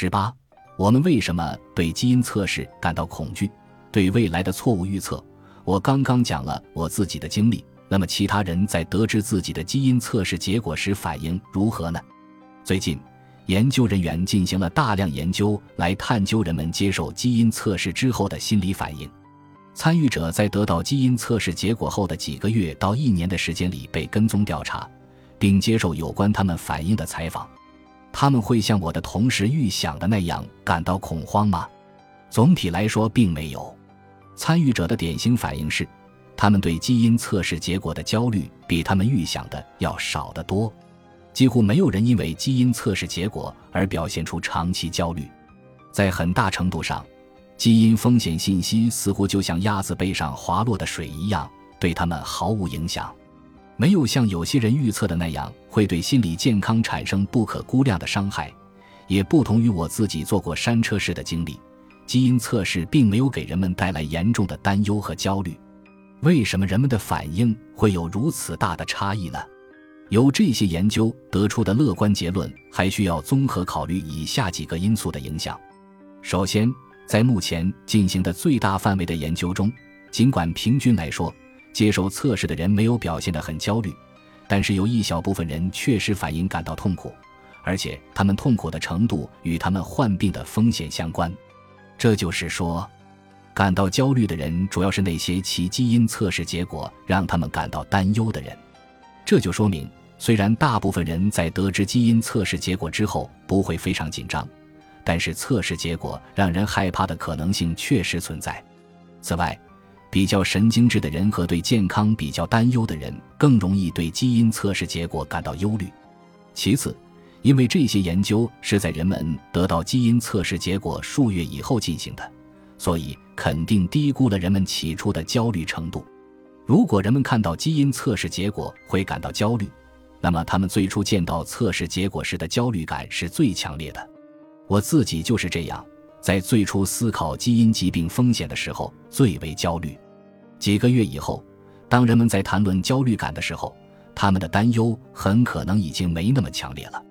十八，我们为什么对基因测试感到恐惧？对未来的错误预测，我刚刚讲了我自己的经历。那么，其他人在得知自己的基因测试结果时反应如何呢？最近，研究人员进行了大量研究，来探究人们接受基因测试之后的心理反应。参与者在得到基因测试结果后的几个月到一年的时间里被跟踪调查，并接受有关他们反应的采访。他们会像我的同事预想的那样感到恐慌吗？总体来说，并没有。参与者的典型反应是，他们对基因测试结果的焦虑比他们预想的要少得多。几乎没有人因为基因测试结果而表现出长期焦虑。在很大程度上，基因风险信息似乎就像鸭子背上滑落的水一样，对他们毫无影响。没有像有些人预测的那样会对心理健康产生不可估量的伤害。也不同于我自己做过山车式的经历。基因测试并没有给人们带来严重的担忧和焦虑，为什么人们的反应会有如此大的差异呢？由这些研究得出的乐观结论还需要综合考虑以下几个因素的影响。首先，在目前进行的最大范围的研究中，尽管平均来说，接受测试的人没有表现得很焦虑，但是有一小部分人确实反应感到痛苦，而且他们痛苦的程度与他们患病的风险相关。这就是说，感到焦虑的人主要是那些其基因测试结果让他们感到担忧的人。这就说明，虽然大部分人在得知基因测试结果之后不会非常紧张，但是测试结果让人害怕的可能性确实存在。此外，比较神经质的人和对健康比较担忧的人更容易对基因测试结果感到忧虑。其次，因为这些研究是在人们得到基因测试结果数月以后进行的，所以肯定低估了人们起初的焦虑程度。如果人们看到基因测试结果会感到焦虑，那么他们最初见到测试结果时的焦虑感是最强烈的。我自己就是这样，在最初思考基因疾病风险的时候最为焦虑。几个月以后，当人们在谈论焦虑感的时候，他们的担忧很可能已经没那么强烈了。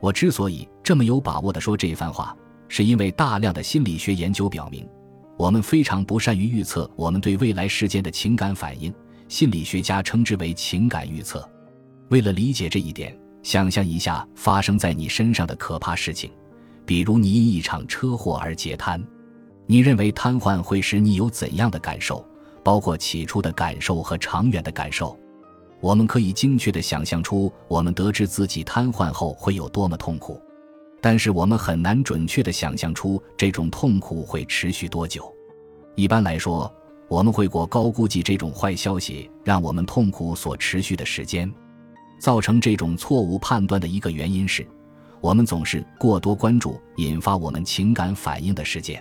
我之所以这么有把握地说这番话，是因为大量的心理学研究表明，我们非常不善于预测我们对未来事件的情感反应。心理学家称之为情感预测。为了理解这一点，想象一下发生在你身上的可怕事情，比如你因一场车祸而截瘫，你认为瘫痪会使你有怎样的感受？包括起初的感受和长远的感受。我们可以精确地想象出我们得知自己瘫痪后会有多么痛苦，但是我们很难准确地想象出这种痛苦会持续多久。一般来说，我们会过高估计这种坏消息让我们痛苦所持续的时间。造成这种错误判断的一个原因是，我们总是过多关注引发我们情感反应的事件。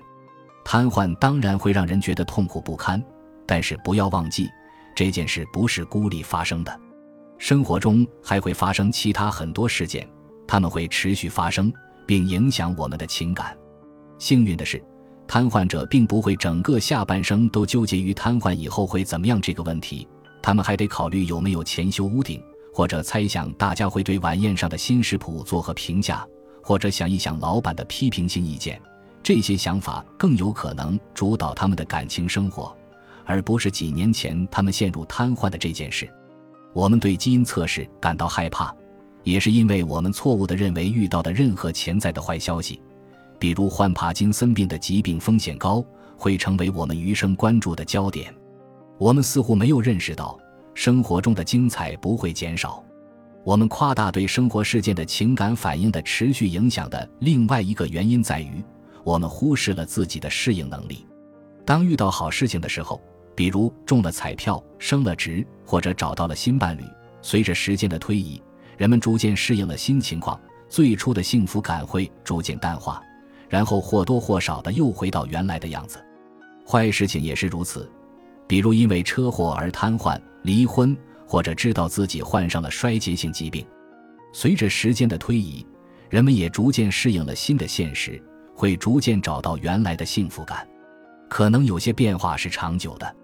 瘫痪当然会让人觉得痛苦不堪，但是不要忘记。这件事不是孤立发生的，生活中还会发生其他很多事件，他们会持续发生并影响我们的情感。幸运的是，瘫痪者并不会整个下半生都纠结于瘫痪以后会怎么样这个问题，他们还得考虑有没有钱修屋顶，或者猜想大家会对晚宴上的新食谱作何评价，或者想一想老板的批评性意见。这些想法更有可能主导他们的感情生活。而不是几年前他们陷入瘫痪的这件事，我们对基因测试感到害怕，也是因为我们错误地认为遇到的任何潜在的坏消息，比如患帕金森病的疾病风险高，会成为我们余生关注的焦点。我们似乎没有认识到，生活中的精彩不会减少。我们夸大对生活事件的情感反应的持续影响的另外一个原因在于，我们忽视了自己的适应能力。当遇到好事情的时候，比如中了彩票、升了职或者找到了新伴侣，随着时间的推移，人们逐渐适应了新情况，最初的幸福感会逐渐淡化，然后或多或少的又回到原来的样子。坏事情也是如此，比如因为车祸而瘫痪、离婚，或者知道自己患上了衰竭性疾病。随着时间的推移，人们也逐渐适应了新的现实，会逐渐找到原来的幸福感。可能有些变化是长久的。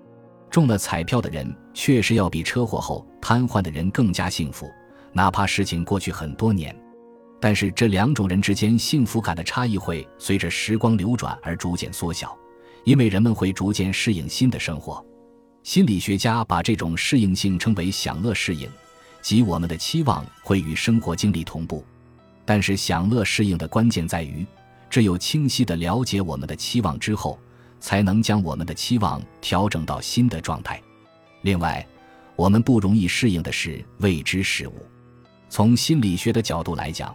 中了彩票的人确实要比车祸后瘫痪的人更加幸福，哪怕事情过去很多年。但是这两种人之间幸福感的差异会随着时光流转而逐渐缩小，因为人们会逐渐适应新的生活。心理学家把这种适应性称为享乐适应，即我们的期望会与生活经历同步。但是享乐适应的关键在于，只有清晰地了解我们的期望之后，才能将我们的期望调整到新的状态。另外，我们不容易适应的是未知事物。从心理学的角度来讲，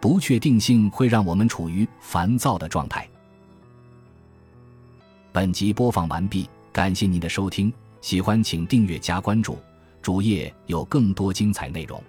不确定性会让我们处于烦躁的状态。本集播放完毕，感谢您的收听。喜欢请订阅加关注，主页有更多精彩内容。